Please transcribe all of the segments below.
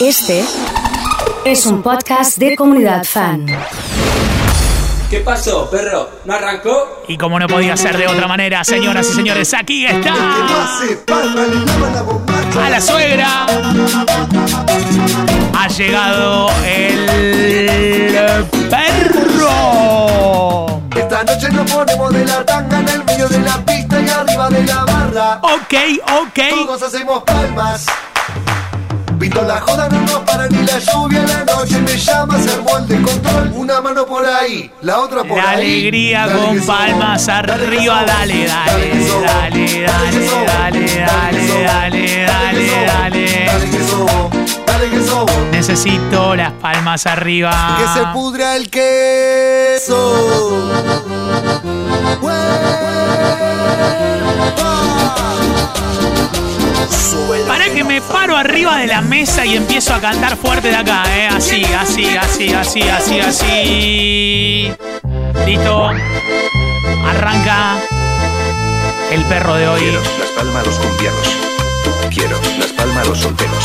Este es un podcast de comunidad fan. ¿Qué pasó, perro? ¿No arrancó? Y como no podía ser de otra manera, señoras y señores, aquí está. A la suegra. Ha llegado el perro. Esta noche nos ponemos de la tanga en el medio de la pista y arriba de la barra. Ok, ok. Todos hacemos palmas. Pinto la joda, no nos para ni la lluvia. La noche me llama, se armó el descontrol. Una mano por ahí, la otra por La ahí. alegría Dale con palmas arriba, dale, dale, dale, dale, dale, dale, dale, dale, dale. Dale que somos, dale que somos. Necesito las palmas arriba. Que se pudra el queso. Para que me paro arriba de la mesa y empiezo a cantar fuerte de acá, ¿eh? Así, así, así, así, así, así. Listo. Arranca el perro de hoy. Quiero las palmas los cumbieros. Quiero las palmas los solteros.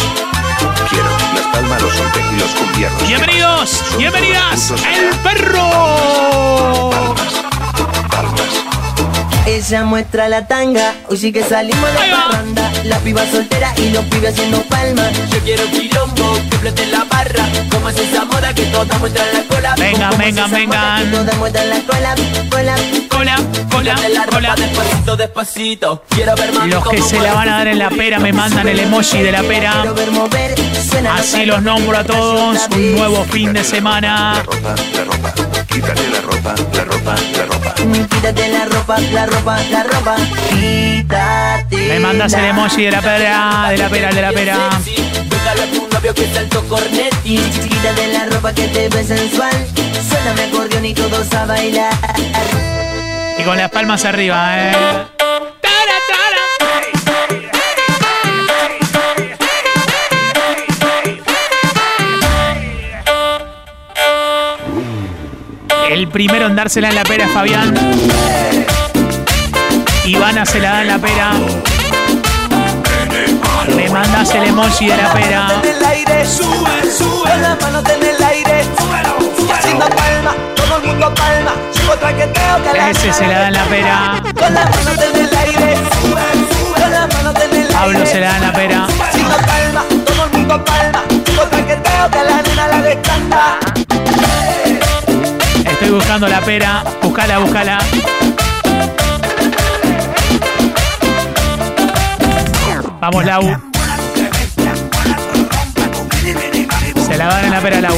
Quiero las palmas los solteros y los cumbieros. Bienvenidos, bienvenidas, el perro. Ella muestra la tanga, hoy sí que salimos de va. parranda La piba soltera y los pibes haciendo palmas Yo quiero quilombo, que flote la barra Como es esa moda que todas muestran la cola moda vengan. que todas muestran la cola, cola Cola, cola, la cola. despacito, despacito Quiero ver Los que se la van a dar en la pera me mandan el emoji de la pera. Así los nombro a todos. Un nuevo fin de La semana. ropa, la ropa. Quítate la ropa, la ropa, la ropa. Quítate la ropa, la ropa, la ropa Quítate Me mandas el emoji de la pera, de la pera, de la pera. Búscale a tu novio que es alto cornetti Quítate la ropa que te ve sensual Suena mi acordeón y todos a bailar Y con las palmas arriba, eh. El primero en dársela en la pera es Fabián. Ivana se la da en la pera. Me mandas el emoji de la pera. en el aire, sube, sube. Con las manos en el aire, súbelo, sube Haciendo palma, todo el mundo palma. Chico traqueteo que la Ese se la da en la pera. Con las manos en el aire, sube, sube. Con las manos en el aire. Pablo se la da en la pera. Haciendo palma, todo el mundo palma Estoy buscando la pera. Buscala, buscala. Vamos, Lau. Se la dan en la pera, Lau.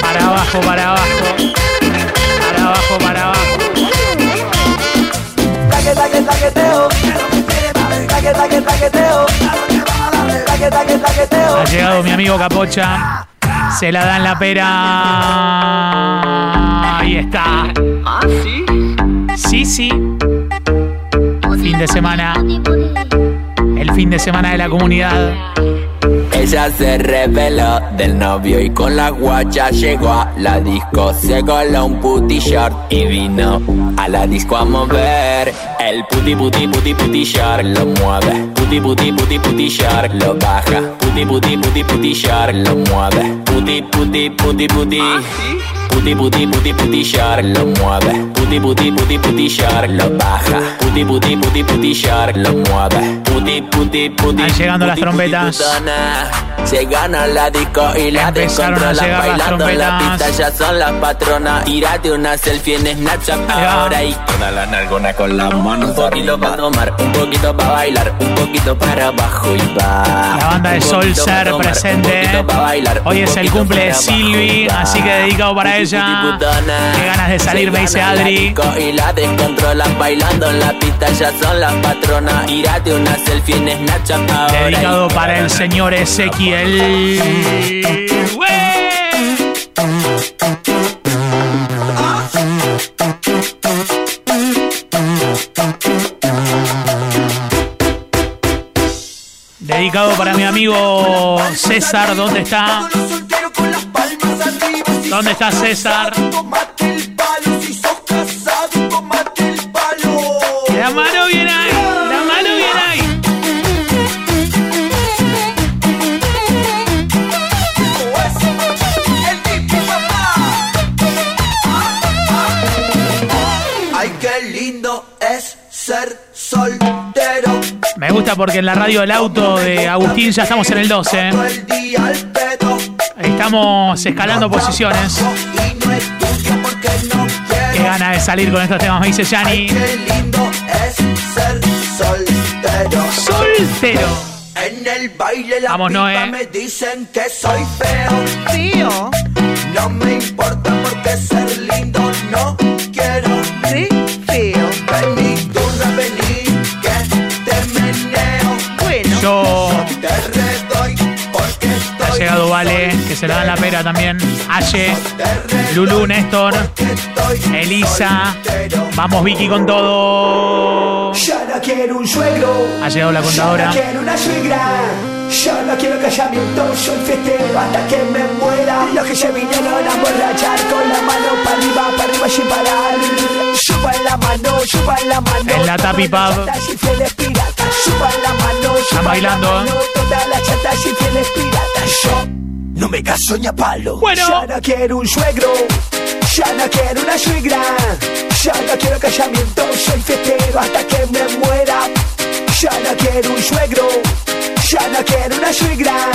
Para abajo, para abajo. Ha llegado mi amigo Capocha. Se la da en la pera. Ahí está. ¿Ah, sí? Sí, sí. Fin de semana. El fin de semana de la comunidad. Ella se reveló del novio y con la guacha llegó a la disco. Se coló un puti short y vino a la disco a mover. El puti puti puti puti short lo mueve. Puti puti puti puti short lo baja. Puti puti puti puti short lo mueve. Puti puti puti puti. Puti puti puti puti short lo mueve. Puti puti puti puti short lo baja. Puti puti puti puti short lo mueve. Puti puti puti. Ahí llegando las puti, puti, trompetas. Se gana la disco y la Empezaron a descontrolan llegar las bailando en la pista ya son las patronas. Tírate una selfie en Snapchat ahora y toda la nalgona con las manos. Un poquito para tomar, un poquito para bailar, un poquito para abajo y va. La banda de Sol Ser presente. Hoy es el cumple de Silvi, así que dedicado para Puti, ella. Qué ganas de salir, me dice Adri. Y la descontrolan bailando en la pista, ya son las patronas. Tírate una selfie en Snapchat Dedicado para el señor Ezequiel. Dedicado para mi amigo César, ¿dónde está? ¿Dónde está César? El. La mano viene ahí, la mano viene ahí. Ay, qué lindo es ser soltero. Me gusta porque en la radio del auto de Agustín ya estamos en el 12. ¿eh? Estamos escalando posiciones. Qué gana de salir con estos temas, me dice Yanni. Qué lindo es ser soltero. Soltero. En el baile la Vamos, Noé. me dicen que soy feo. No me importa porque ser lindo no quiero. Se le da la pera también. Aye, Lulu, Néstor, Elisa. Vamos Vicky con todo. Yo no quiero un suegro. Ha llegado la Yo contadora. no quiero una suegra. Yo no quiero casamiento, soy fiestero hasta que me muera. Los que se vinieron a emborrachar con la mano para arriba, para arriba sin parar. Suban la mano, suban la mano. En la Tapi Pub. Suban la mano, suban bailando, la mano. Todas las chatas y fieles piratas. Yo no me caso ni a palo. Bueno. Yo no quiero un suegro. Yo no quiero una suegra. Yo no quiero casamiento, soy fiestero hasta que me muera. Yo no quiero un suegro. Yo no quiero una suegra.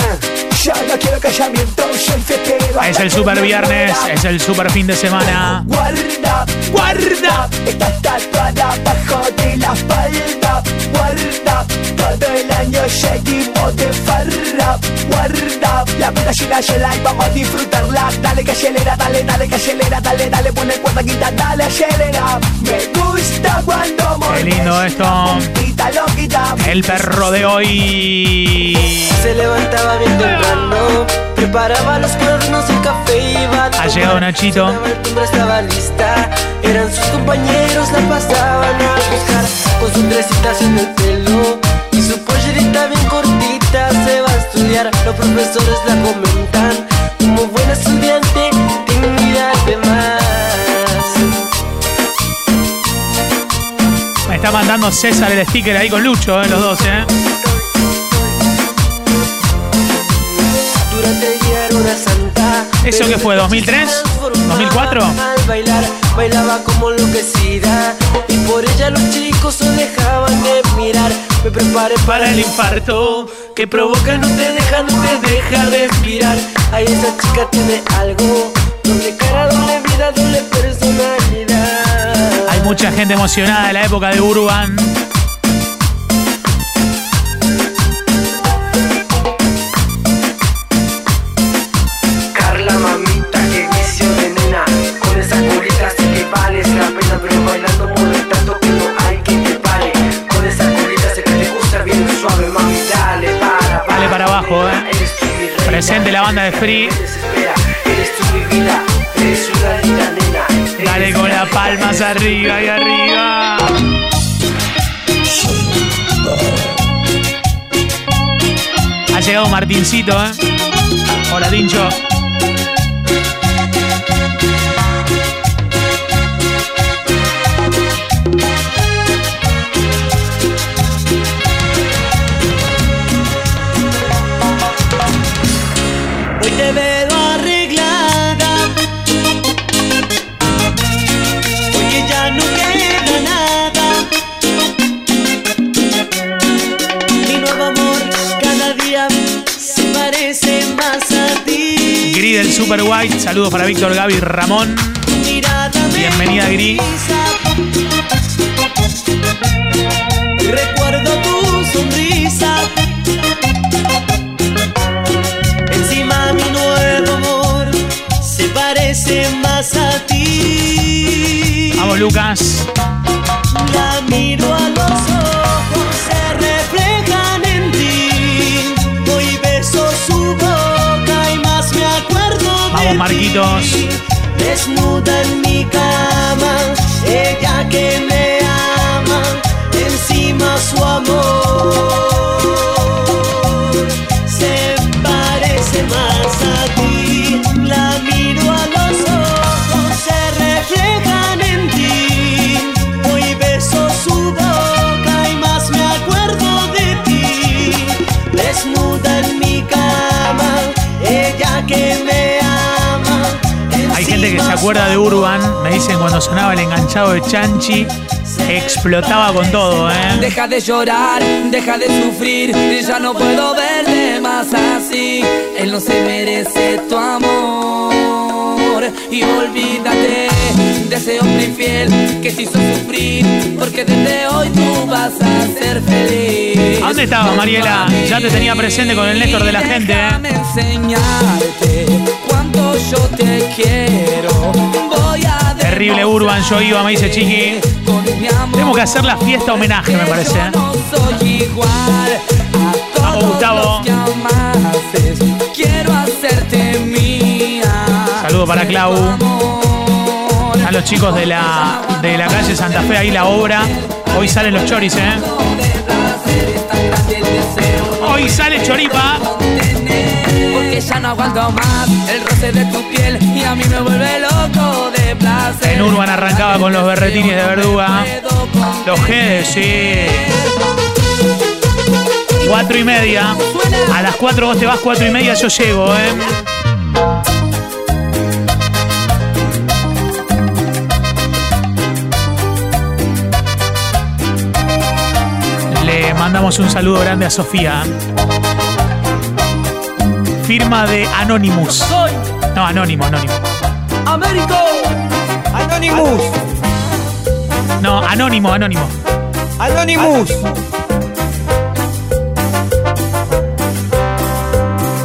Es el super viernes, es el super fin de semana. Guarda, guarda, está tatuada abajo de la espalda. Guarda, todo el año seguimos de farra. Guarda, la vida una sola y vamos a disfrutarla. Dale que acelera, dale, dale que acelera, dale, dale, pone cuerda quita, dale, acelera. Me gusta cuando Qué lindo esto. El perro de hoy. Se levantaba bien temprano, preparaba los cuadernos, el café iba a Ha llegado Nachito. Estaba lista. Eran sus compañeros, la pasaban a buscar con sus tresitas en el pelo y su pollerita bien cortita. Se va a estudiar, los profesores la comentan. Como buena estudiante, dignidad de más. Me está mandando César el sticker ahí con Lucho, eh, los dos, ¿eh? ¿Eso qué fue, de 2003? se transformaba 2004? Al bailar, bailaba como enloquecida. Y por ella los chicos se dejaban de mirar. Me preparé Para el infarto que provoca, no te deja, no te deja respirar. Ay, esa chica tiene algo. Doble cara, doble vida, doble personalidad. Hay mucha gente emocionada de la época de Urban. Presente la banda de Free. Dale con las palmas arriba y arriba. Ha llegado Martincito, ¿eh? Hola, Tincho. White. Saludos para Víctor, Gaby, Ramón. Bienvenida, Gri. hipnotiza. Recuerdo tu sonrisa. Encima mi nuevo amor se parece más a ti. Vamos, Lucas. La miro a Marquitos. Desnuda en mi cama, ella que me ama, encima su amor se parece más a acuerda de Urban. Me dicen cuando sonaba el enganchado de Chanchi, explotaba con todo, ¿eh? Deja de llorar, deja de sufrir, ya no puedo verte más así. Él no se merece tu amor. Y olvídate de ese hombre infiel que te hizo sufrir, porque desde hoy tú vas a ser feliz. ¿A dónde estabas, Mariela? Ya te tenía presente con el Néstor de la gente, ¿eh? Enseñarte yo te quiero. Voy a Terrible Urban, yo iba, me dice Chiqui. Tenemos que hacer la fiesta homenaje, me parece. ¿eh? No soy igual a Vamos, Gustavo. Quiero hacerte mía. Saludo para Clau. A los chicos de la, de la calle Santa Fe, ahí la obra. Hoy salen los choris, ¿eh? Hoy sale Choripa. Ya no aguanto más el roce de tu piel y a mí me vuelve loco de placer. En Urban arrancaba con los berretines de verduga. Los G's, sí. Cuatro y media. A las cuatro vos te vas, cuatro y media yo llego, ¿eh? Le mandamos un saludo grande a Sofía. Firma de Anonymous. No, Anónimo, Anónimo. Américo. Anonymous. No, Anónimo, Anónimo. Anonymous.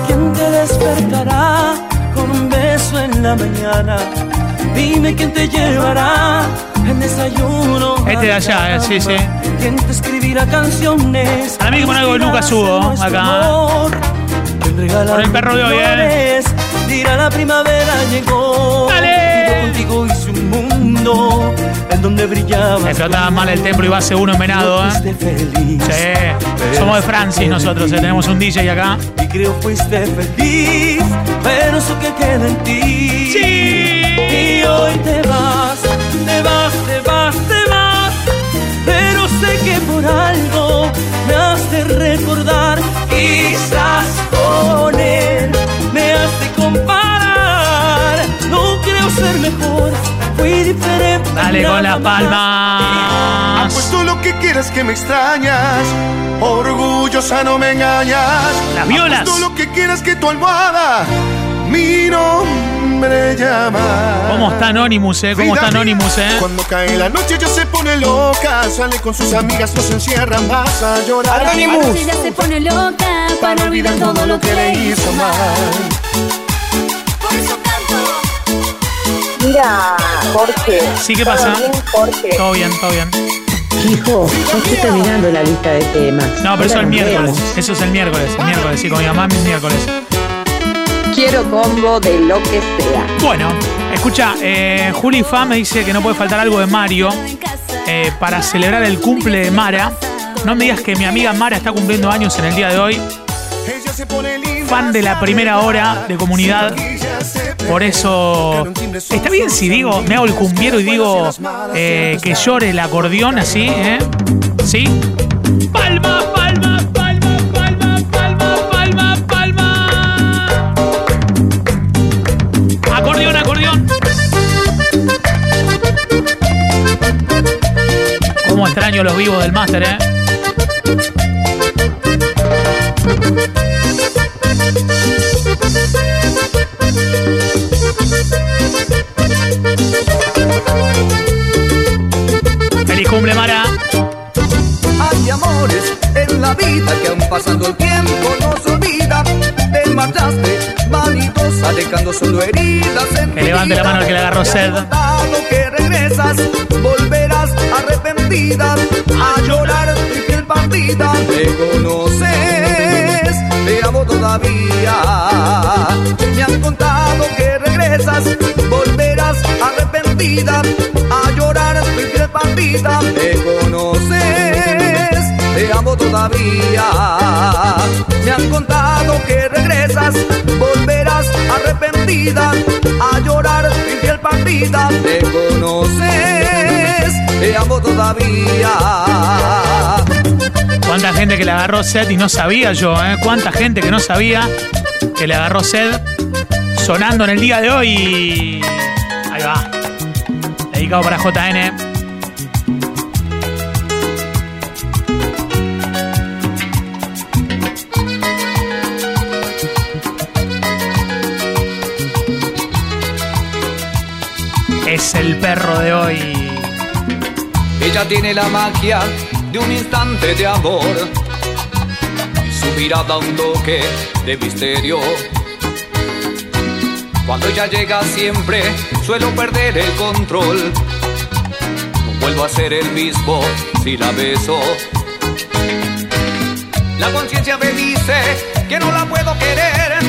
¿Quién te despertará con un beso en la mañana? Dime quién te llevará en desayuno. Este de allá, eh, sí, sí. ¿Quién te escribirá canciones? Para mí que pon algo de Lucas Hugo, acá. Amor. ¿Quién regala Con el perro de hoy, eh. Dirá la primavera llegó. Dale. Y yo contigo hice un mundo en donde brillaba. Explotaba mal el templo y va segundo en venado, ¿eh? Feliz. Sí. Somos de Francis nosotros, eh. tenemos un DJ acá. Y creo fuiste feliz, pero eso que queda en ti. Sí. Y hoy te vas, te vas, te vas, te vas. Dale con las palmas. Apuesto lo que quieras que me extrañas. Orgullosa no me engañas. Las violas. Apuesto lo que quieras que tu almohada mi nombre llama. ¿Cómo está Anonymous, eh? ¿Cómo está Anonymous, eh? Cuando cae la noche ya se pone loca. Sale con sus amigas, no se encierra más a llorar. Anonymous. Ella se pone loca para olvidar todo lo que le hizo mal. Por eso. Mira, Jorge. Sí, ¿qué pasa? ¿Todo bien, Jorge? Todo bien, todo bien. Hijo, yo estoy terminando la lista de temas. No, pero eso es el miércoles. vemos. Eso es el miércoles. El miércoles, sí, con mi mamá, el miércoles. Quiero combo de lo que sea. Bueno, escucha, eh, Juli Fa me dice que no puede faltar algo de Mario eh, para celebrar el cumple de Mara. No me digas que mi amiga Mara está cumpliendo años en el día de hoy. Ella se pone linda, Fan de la primera hora de comunidad. Por eso, está bien si digo, me hago el cumbiero y digo eh, que llore el acordeón así, ¿eh? ¿Sí? Palma, palma, palma, palma, palma, palma, palma. Acordeón, acordeón. Cómo extraño los vivos del máster, ¿eh? Pasando el tiempo no se olvida. Te marchaste, vanidosa, dejando solo heridas en Que levante la mano el que le agarró sed. Lo que regresas, volverás arrepentida a llorar tu piel partida. Me conoces, te amo todavía. Me han contado que regresas, volverás arrepentida a llorar tu piel partida. Me conoces, te amo todavía. Me han contado que regresas, volverás arrepentida a llorar tu piel partida. Me conoces, te amo todavía. Cuánta gente que le agarró sed y no sabía yo, ¿eh? Cuánta gente que no sabía que le agarró sed sonando en el día de hoy. Ahí va. Dedicado para JN. Es el perro de hoy. Ella tiene la magia de un instante de amor su mirada un toque de misterio. Cuando ella llega siempre suelo perder el control. No vuelvo a ser el mismo si la beso. La conciencia me dice que no la puedo querer.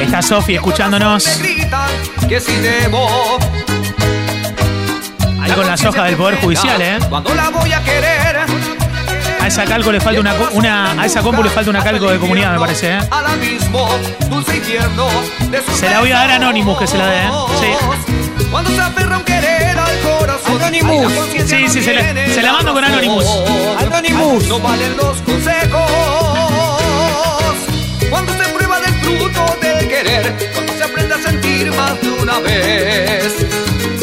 Está Sofi escuchándonos. Me grita que si debo. Ahí con las hojas del Poder Judicial, ¿eh? Cuando la voy a querer. A esa calco le falta una, una a esa compu le falta una calco de comunidad, me parece, ¿eh? Se la voy a dar a Anonymous que se la dé, ¿eh? Sí. Cuando se aferra un querer al corazón. Anonymous. Sí, sí, se la- se la mando con. Anonymous. Anonymous. No valen los consejos. Cuando se prueba del fruto del querer. Cuando se aprende a sentir más de una vez.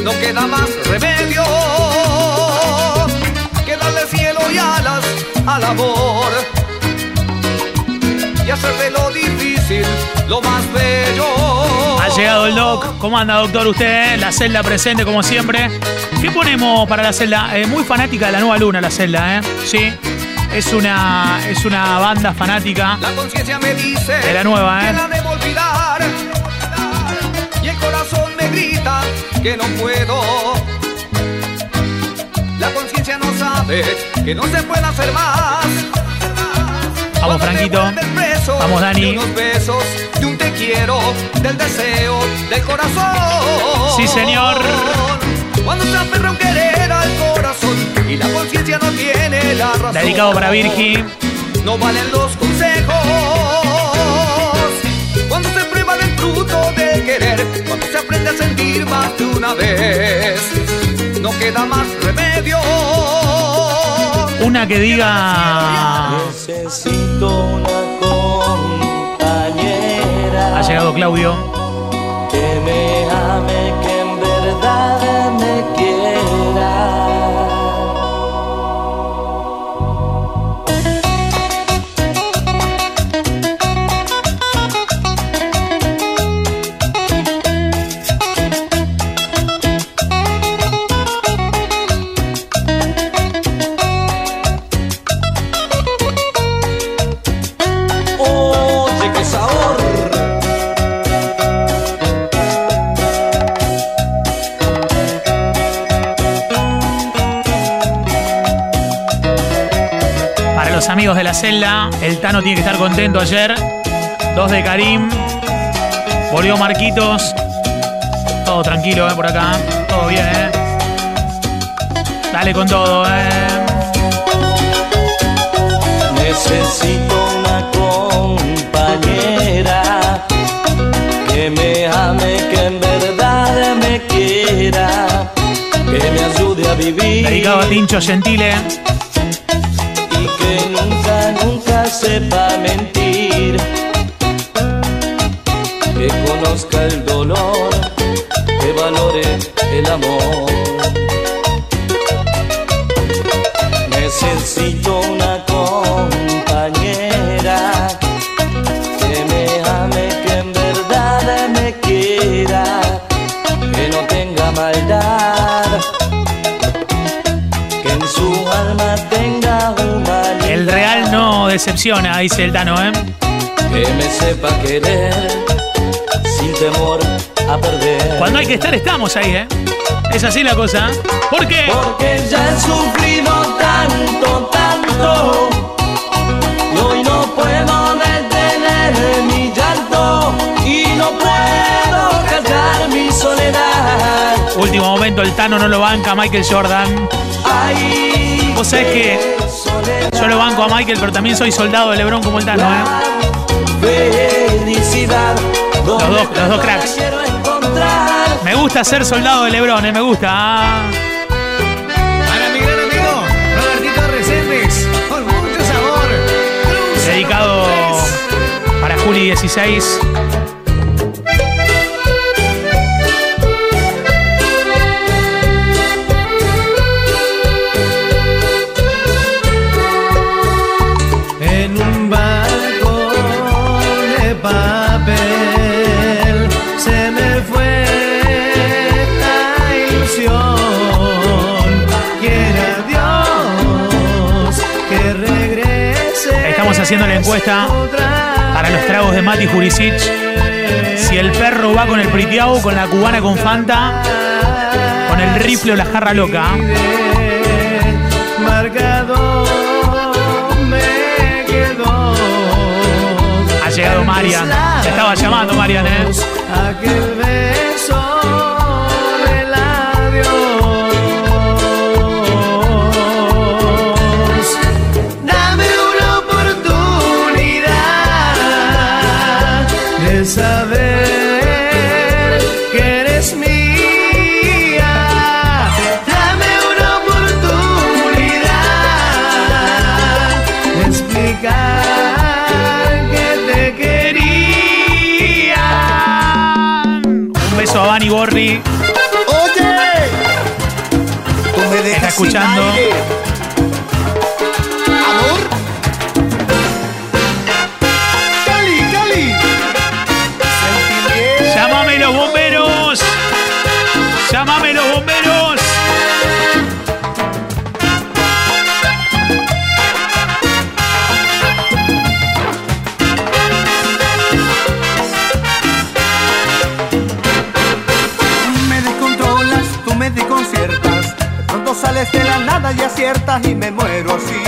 No queda más remedio que darle cielo y alas al amor. Y hacer de lo difícil lo más bello. Ha llegado el doc. ¿Cómo anda, doctor? Usted, la celda presente como siempre. ¿Qué ponemos para la celda? Eh, muy fanática de la nueva luna, la celda, ¿eh? Sí. Es una, es una banda fanática. La conciencia me dice De la nueva, ¿eh? que la debo olvidar. Y el corazón me grita que no puedo. La conciencia no sabe que no se puede hacer más. Vamos, Franquito. Vamos, Dani. De unos besos, de un te quiero, del deseo, del corazón. Sí, señor. Cuando se aferra un querer al corazón y la conciencia no tiene la razón. Dedicado para Virgi. No valen los consejos. Cuando se prueba del fruto del querer, cuando se aprende a sentir más de una vez, no queda más remedio. Una que diga. Necesito una compañera Ha llegado Claudio. que me amigos de la celda, el Tano tiene que estar contento ayer. Dos de Karim. Volvió Marquitos. Todo tranquilo, eh, por acá. Todo bien, eh. Dale con todo, eh. Necesito una compañera que me ame, que en verdad me quiera, que me ayude a vivir Dedicado a Tincho Gentile. Nunca sepa mentir, que conozca el dolor, que valore el amor. Decepciona, dice el Tano, eh. que me sepa querer sin temor a perder. Cuando hay que estar, estamos ahí, eh. Es así la cosa. ¿Por qué? Porque ya he sufrido tanto, tanto. Y hoy no puedo detener mi llanto. Y no puedo callar mi soledad. Último momento, el Tano no lo banca Michael Jordan. Ay, Vos sabés que yo lo banco a Michael, pero también soy soldado de Lebron como el Tano, ¿eh? felicidad. Los dos, los dos cracks. Me gusta ser soldado de Lebron, ¿eh? Me gusta. ah. Para mi gran amigo Robertito Reséndez, con mucho sabor. Dedicado para Juli 16. Haciendo la encuesta para los tragos de Mati Jurisic. Si el perro va con el pritiao, con la cubana con Fanta, con el rifle o la jarra loca. Ha llegado Marian. Te estaba llamando Marian, ¿eh? Oye, tú me dejas escuchando. sin aire. Y aciertas y me muero así.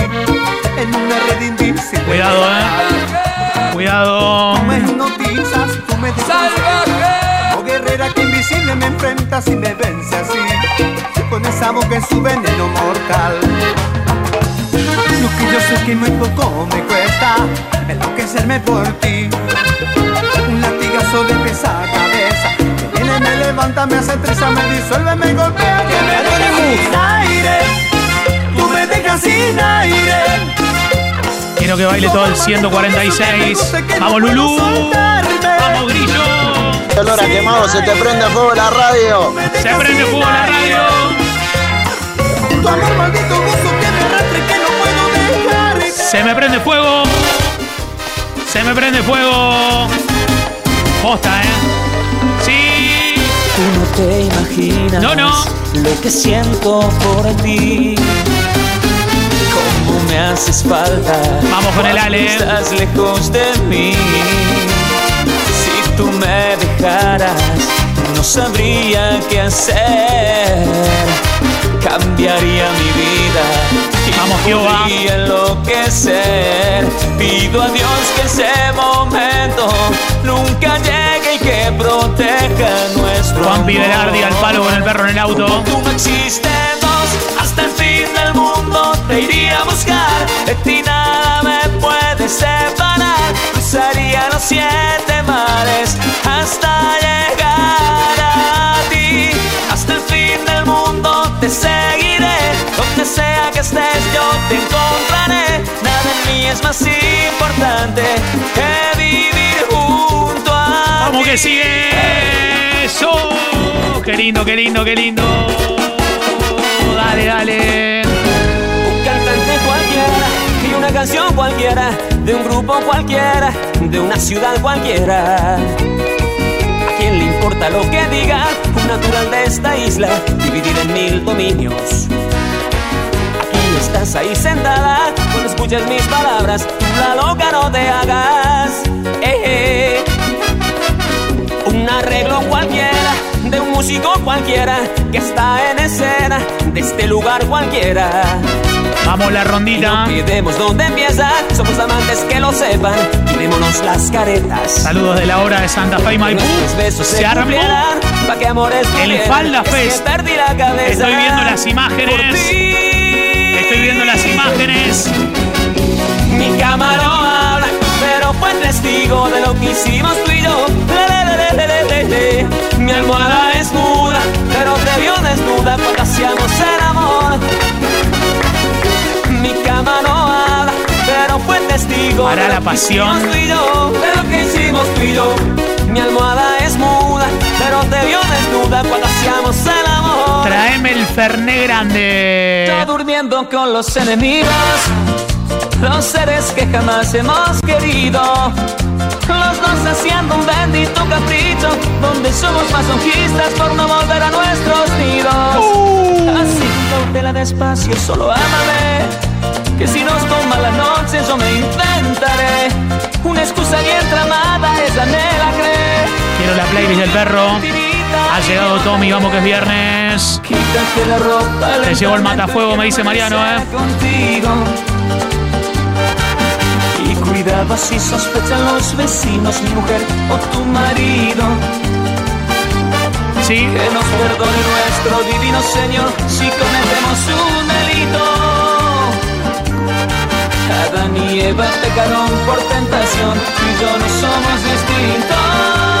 En una red invisible. Cuidado, eh. Cuidado. Tú me hipnotizas, tú me desconciertas. Como guerrera que invisible me enfrentas y me vence así. Con esa boca en su veneno mortal. Lo que yo sé que muy poco me cuesta enloquecerme por ti. Un latigazo de pesa cabeza. Me viene, me levanta, me hace treza, me disuelve, me golpea, que me sin aire. Sin aire. Quiero que baile todo el 146. ¡Vamos, Lulú! ¡Vamos, Grillo! Olor a quemado, se te prende fuego la radio. ¡Se prende fuego la radio! Tu amor maldito gozo que me arrastre, que no puedo dejar. ¡Se me prende fuego! ¡Se me prende fuego! Posta, ¿eh? ¡Sí! Tú no te imaginas No, no. lo que siento por ti. Me haces falta. Vamos con el Ale. Estás lejos de mí. Si tú me dejaras, no sabría qué hacer. Cambiaría mi vida. y Vamos, Jehová. podría enloquecer. Pido a Dios que ese momento nunca llegue y que proteja nuestro Juan. Velardi al palo con el perro en el auto. Tú no existes te iría a buscar. De ti nada me puede separar. Cruzaría los siete mares hasta llegar a ti. Hasta el fin del mundo te seguiré. Donde sea que estés, yo te encontraré. Nada en mí es más importante que vivir junto a ¡Vamos ti. que sigue! ¡Eso! ¡Qué lindo, qué lindo, qué lindo! Dale, dale. Canción cualquiera, de un grupo cualquiera, de una ciudad cualquiera. ¿A quién le importa lo que diga un natural de esta isla, dividida en mil dominios? Aquí estás ahí sentada, cuando escuchas mis palabras, la loca no te hagas. Eh, eh. Un arreglo cualquiera, de un músico cualquiera, que está en escena, de este lugar cualquiera. Vamos la rondita. Y no pidemos dónde empieza, somos amantes que lo sepan, quitémonos las caretas. Saludos de la hora de Santa Fe y Maipú. Besos se, Se armó pa' que amores el. Falda Es que Fest. Estoy viendo las imágenes. Estoy viendo las imágenes. Mi cama no habla, pero fue testigo de lo que hicimos tú y yo. Le, le, le. Mi almohada es muda, pero te vio desnuda cuando hacíamos el amor. Mi cama no habla, pero fue testigo Para la que pasión. tú y yo, de lo que hicimos tú y yo. Mi almohada es muda, pero te vio desnuda cuando hacíamos el amor. Traeme el Ferné grande. Yo durmiendo con los enemigos, los seres que jamás hemos querido. Los dos haciendo un bendito capricho, donde somos masoquistas por no volver a nuestros nidos. Así cautela despacio, solo ámame. Que si nos toma la noche yo me inventaré una excusa bien tramada, esa me la cree. Quiero la playlist del perro. Ha llegado Tommy, vamos que es viernes. Quítate la ropa. Te llevo el matafuego, me dice Mariano, ¿eh? Contigo. Y cuidado si sospechan los vecinos, mi mujer o tu marido. Sí. Que nos perdone nuestro divino Señor si cometemos un delito. Adán y Eva pecaron por tentación y yo no somos distintos.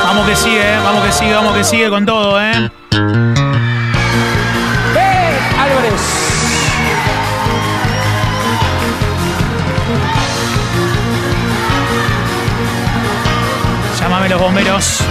Vamos que sigue, ¿eh? vamos que sigue, vamos que sigue con todo, ¿eh? ¡Eh, Álvarez! Llámame los bomberos.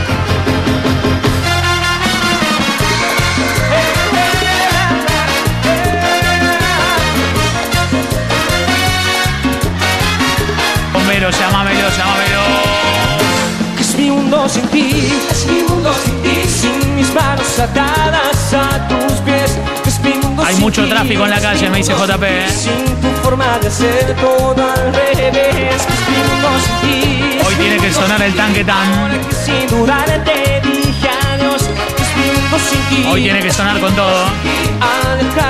Bomberos, llámamelo, llámamelo. Es mi mundo sin ti, es mi mundo sin ti, sin mis manos atadas a tus pies. Es mi mundo Hay sin mucho ti, tráfico en la calle, me dice JP, ¿eh? Sin tu forma de hacer todo al revés. Es mi mundo sin ti. Hoy tiene que sonar el tanque tan. que sin dudar te dije adiós. Es mi mundo sin ti. Hoy tiene que sonar con todo.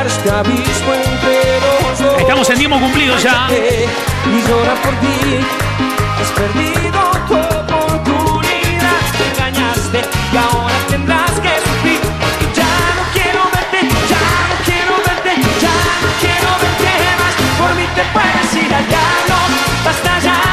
Este abismo entre los dos. Estamos en tiempo cumplido ya. Y llora por ti. Has perdido tu oportunidad. Te engañaste y ahora tendrás que sufrir. Ya no quiero verte, ya no quiero verte, ya no quiero verte más. Por mí te puedes ir al diablo. Basta ya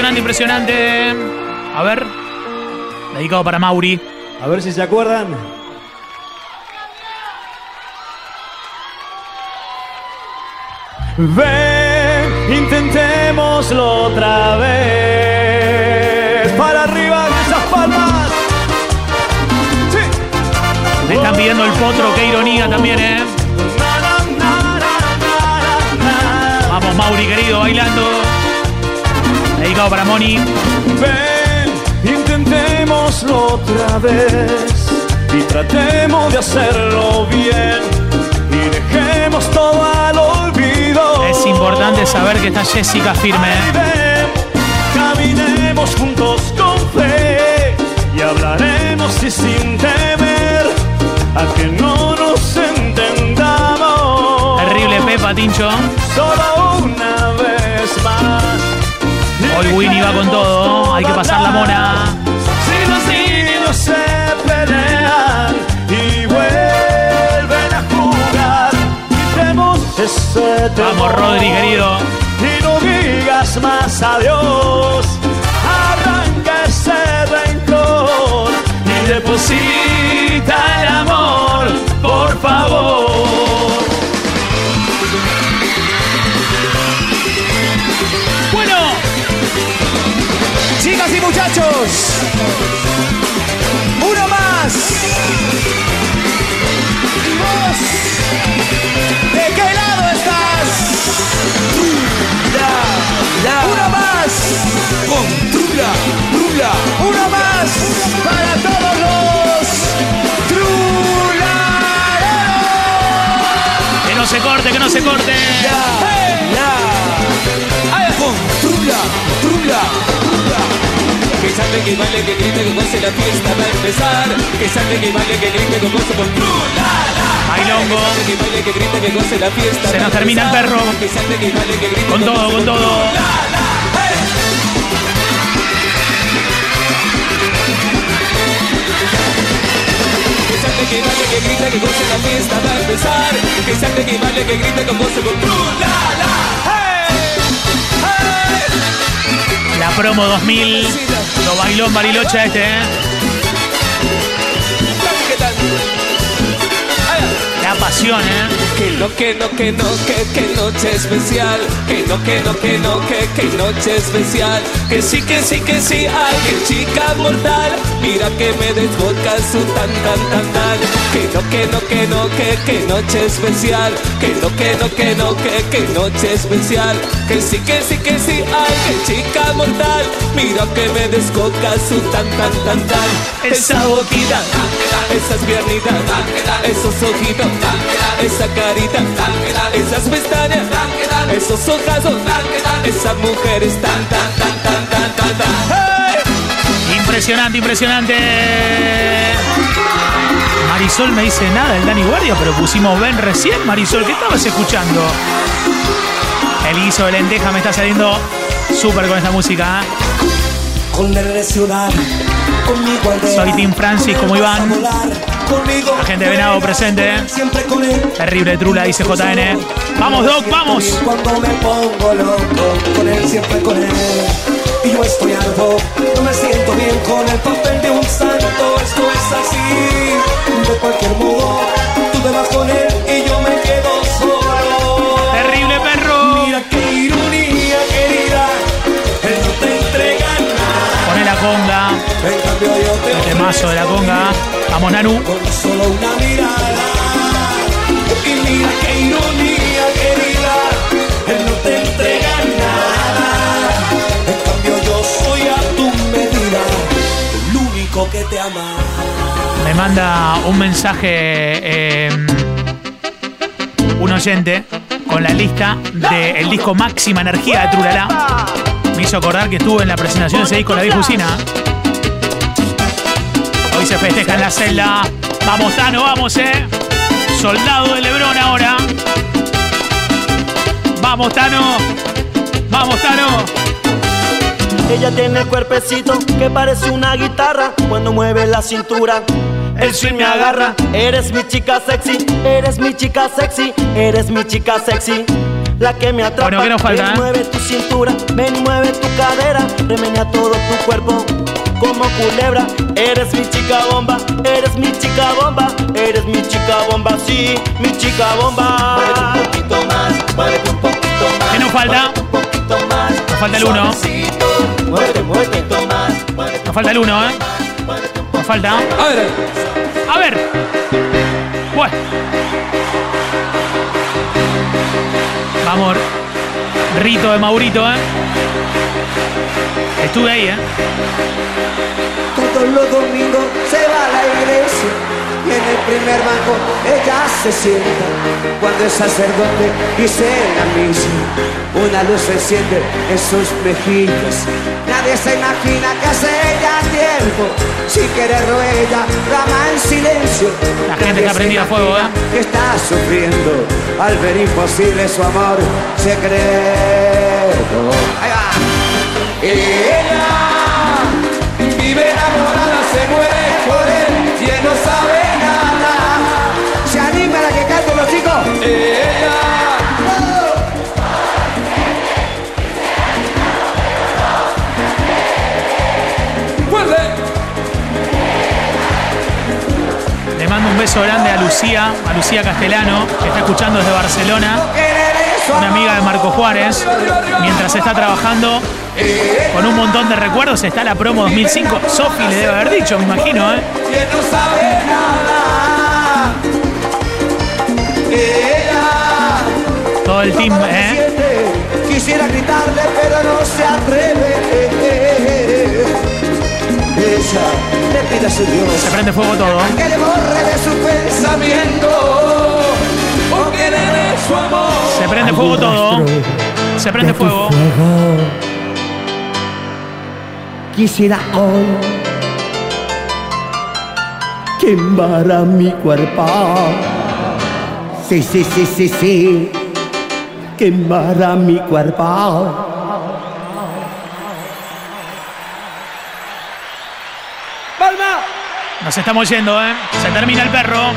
Impresionante, impresionante. A ver. Dedicado para Mauri. A ver si se acuerdan. Ven, intentémoslo otra vez. Para arriba de esas palmas. Me están pidiendo el potro, qué ironía también, ¿eh? Vamos, Mauri, querido, bailando. Dedicado para Moni. Ven, intentémoslo otra vez. Y tratemos de hacerlo bien. Y dejemos todo al olvido. Es importante saber que está Jessica firme. ¿eh? Ven, caminemos juntos con fe y hablaremos y sin temer a que no nos entendamos. Terrible Pepa, Tincho. Solo una vez más. Hoy Winnie va con todo. Hay que pasar la mona. Si los niños se pelean y vuelven a jugar, quitemos ese temor. Vamos, Rodri, querido. Y no digas más adiós. Arranca ese rencor y deposita el amor, por favor. Muchachos, uno más. ¿Y vos? ¿De qué lado estás? Uno más. Con Trula, Trula. Uno más para todos los trulareros. que no se corte, que no se corte. Con Que salte, que baile, que grite, que goce la fiesta va a empezar. Que salte, que baile, que grite, que goce con Trula. Bailongo. Que baile, que grite, que goce la fiesta. Se nos termina el perro. Que salte, que baile, que grite, Con todo, con todo. Que salte, que baile, que goce la fiesta va a empezar. Que salte, que baile, que grite, que goce con Trula. La promo 2000. Lo bailó en Bariloche este, ¿eh? La pasión, ¿eh? Que no, que no, que no, que, que noche especial. Que no, que no, que no, que, que noche especial. Que sí, que sí, que sí, ay, que chica mortal. Mira que me desboca su tan, tan, tan, tan. Que no, que no, que no, que, que noche especial. Que no, que no, que no, que, que noche especial. Que sí, que sí, que sí, ay, que chica mortal. Mira que me descoca su tan, tan, tan, tan. Esa boquita, esas piernitas, esos ojitos, esa carita, esas pestañas, esos ojazos, esas mujeres tan, tan, tan, tan, tan, tan, tan. ¡Hey! Impresionante, impresionante. Marisol me dice nada, el Dani Guardia, pero pusimos Ben recién. Marisol, ¿qué estabas escuchando? El guiso de lenteja me está saliendo súper con esta música. ¿eh? Con el ciudad, Soy Team Francis como Iván. La gente de Venado presente. ¿eh? Terrible trula, dice JN. Vamos, Doc, vamos. Cuando me pongo loco, con él, siempre con él. Y yo estoy harto, no me siento bien con el papel de un santo. Esto es así, de cualquier modo. Tú te vas con él temazo de la conga. Vamos, Nanu. a tu. Me manda un mensaje eh, un oyente con la lista del disco Máxima Energía de Trulala. Me hizo acordar que estuve en la presentación de ese disco la vieja usina. Se festeja en la celda. Vamos, Tano, vamos, eh. Soldado de Lebrón ahora. Vamos, Tano. Vamos, Tano. Ella tiene el cuerpecito que parece una guitarra cuando mueve la cintura. El swing me agarra. Eres mi chica sexy, eres mi chica sexy, eres mi chica sexy. La que me atrapa. Bueno, ¿qué nos falta, Ven eh? mueve tu cintura, ven mueve tu cadera, remenea todo tu cuerpo como culebra. Eres mi chica bomba, eres mi chica bomba, eres mi chica bomba, sí, mi chica bomba. Muévete un poquito más, muévete un poquito más. ¿Qué nos falta? un poquito más. Nos falta el uno. Muévete, muévete Nos falta el uno, ¿eh? Nos falta. A ver, A ver. Bueno. Vamos. Rito de Maurito, ¿eh? Estuve ahí, ¿eh? Todos los domingos se va a la iglesia y en el primer banco ella se sienta. Cuando el sacerdote dice la misa, una luz se enciende en sus mejillas. Nadie se imagina que hace ella tiempo, sin quererlo ella clama en silencio. La gente Nadie está se prendida a fuego, ¿eh? que está sufriendo al ver imposible su amor secreto. Ahí va. Ella beso grande a Lucía, a Lucía Castellano, que está escuchando desde Barcelona. Una amiga de Marco Juárez. Mientras está trabajando con un montón de recuerdos, está la promo 2005. Sofi le debe haber dicho, me imagino, ¿eh? Todo el team, ¿eh? Quisiera gritarle, pero no se atreve. Le pide a su Dios Se prende fuego todo. que le borre de su pensamiento o que le dé su amor. Se prende fuego todo. Se prende fuego. Quisiera hoy quemar a mi cuerpo. Sí, sí, sí, sí, sí. Quemar a mi cuerpo. ¡Palma! Nos estamos yendo, ¿eh? Se termina el perro.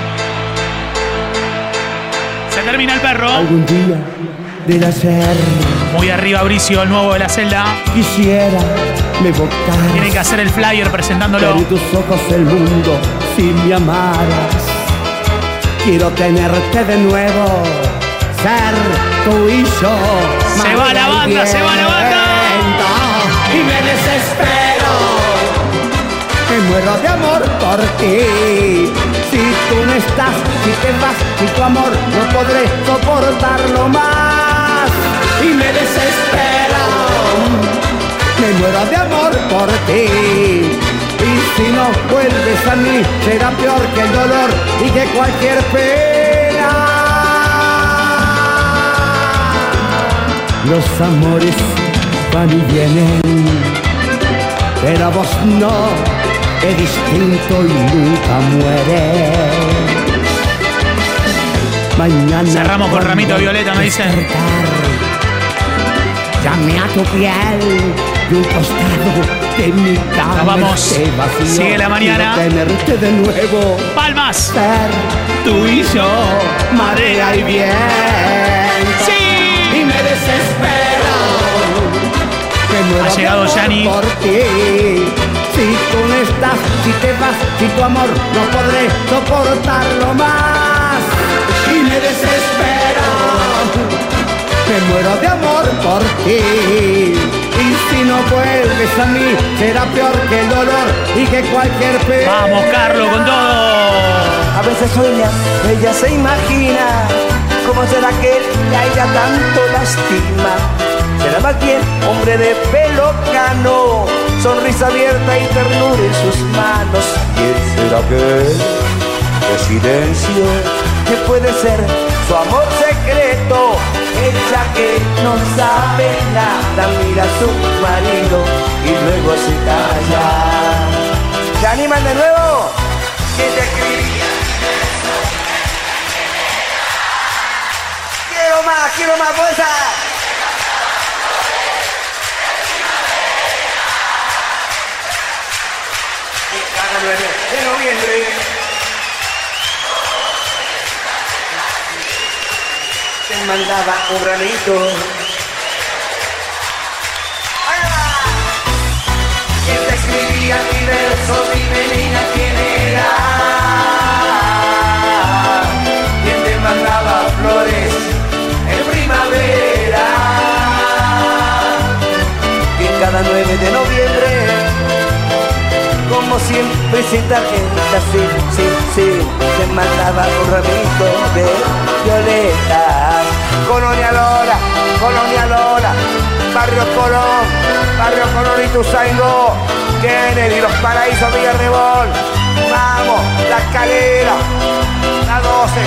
Se termina el perro. Algún día de nacer Muy arriba, Bricio, el nuevo de la celda. quisiera me botar. Tienen que hacer el flyer presentándolo. Ver tus ojos el mundo si me amaras. quiero tenerte de nuevo, ser tu hijo. Se va la banda, se va la banda. Y me me muero de amor por ti. Si tú no estás, si te vas, si tu amor no podré soportarlo más. Y me desespero, me muero de amor por ti. Y si no vuelves a mí, será peor que el dolor y que cualquier pena. Los amores van y vienen, pero vos no, es distinto y nunca muere. Mañana. Cerramos con ramito violeta, me dicen. Llame a tu piel y un costado de mi cama. Nos vamos. vacío. Sigue la mañana. Tenerte de nuevo. Palmas. Ser tú y yo, marea y viento. Sí. Y me desespero. Me muero Ha llegado Yanni. Estás, si te vas, si tu amor no podré soportarlo más. Y me desespero. Me muero de amor por ti. Y si no vuelves a mí, será peor que el dolor y que cualquier pena. Vamos, Carlos, con todo. A veces sueña, ella se imagina cómo será que a ella tanto lastima. Será más bien hombre de pelo cano, sonrisa abierta y ternura en sus manos. ¿Quién será que de silencio que puede ser su amor secreto? Ella que no sabe nada mira a su marido y luego se calla. ¿Se animan de nuevo? ¿Quién te escribía? Quiero más, quiero más fuerza. Y cada 9 de noviembre. Te mandaba un granito. Como siempre sin tarjeta, sí, sí, sí, te mandaba un ramito de violetas. Colonia Lola, Colonia Lola, Barrio Colón, Barrio Colón y Tuzaingó, Kennedy, Los Paraísos, Villarrebol, vamos, La Escalera, la 12.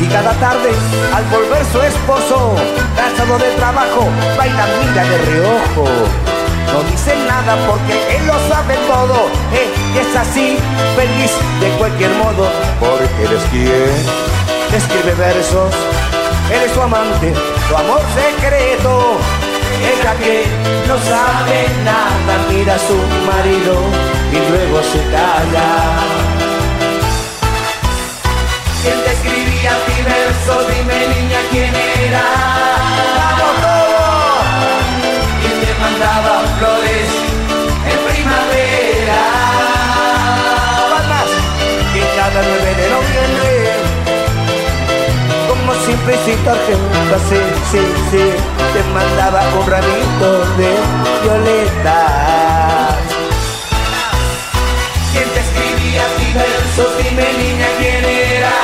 Y cada tarde, al volver su esposo, cansado de trabajo, baila mira de reojo. No dice nada porque él lo sabe todo. Eh, es así, feliz de cualquier modo. Porque eres quien escribe versos. Eres su amante, tu amor secreto. Ella que no sabe nada, mira a su marido y luego se calla. ¿Quién te escribía mi sin tarjeta, sí, sí, sí, te mandaba un ramito de violetas. ¿Quién te escribía mi verso? Dime niña quién era.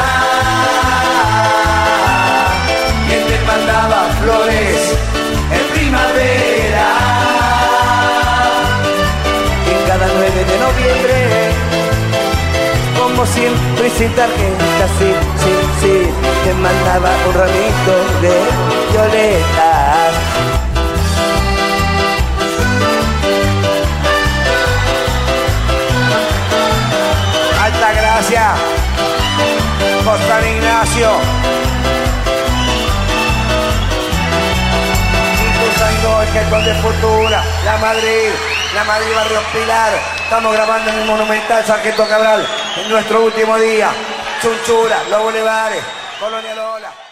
¿Quién te mandaba flores en primavera? En cada 9 de noviembre, como siempre sin tarjeta, sí, sí, sí, te mandaba un ramito de violetas. Alta gracia. Costa Ignacio. El Jetón de Futura, La Madrid, La Madrid Barrio Pilar. Estamos grabando en el Monumental Sargento Cabral nuestro último día. Chunchura, Los Bulevares, Colonia Lola.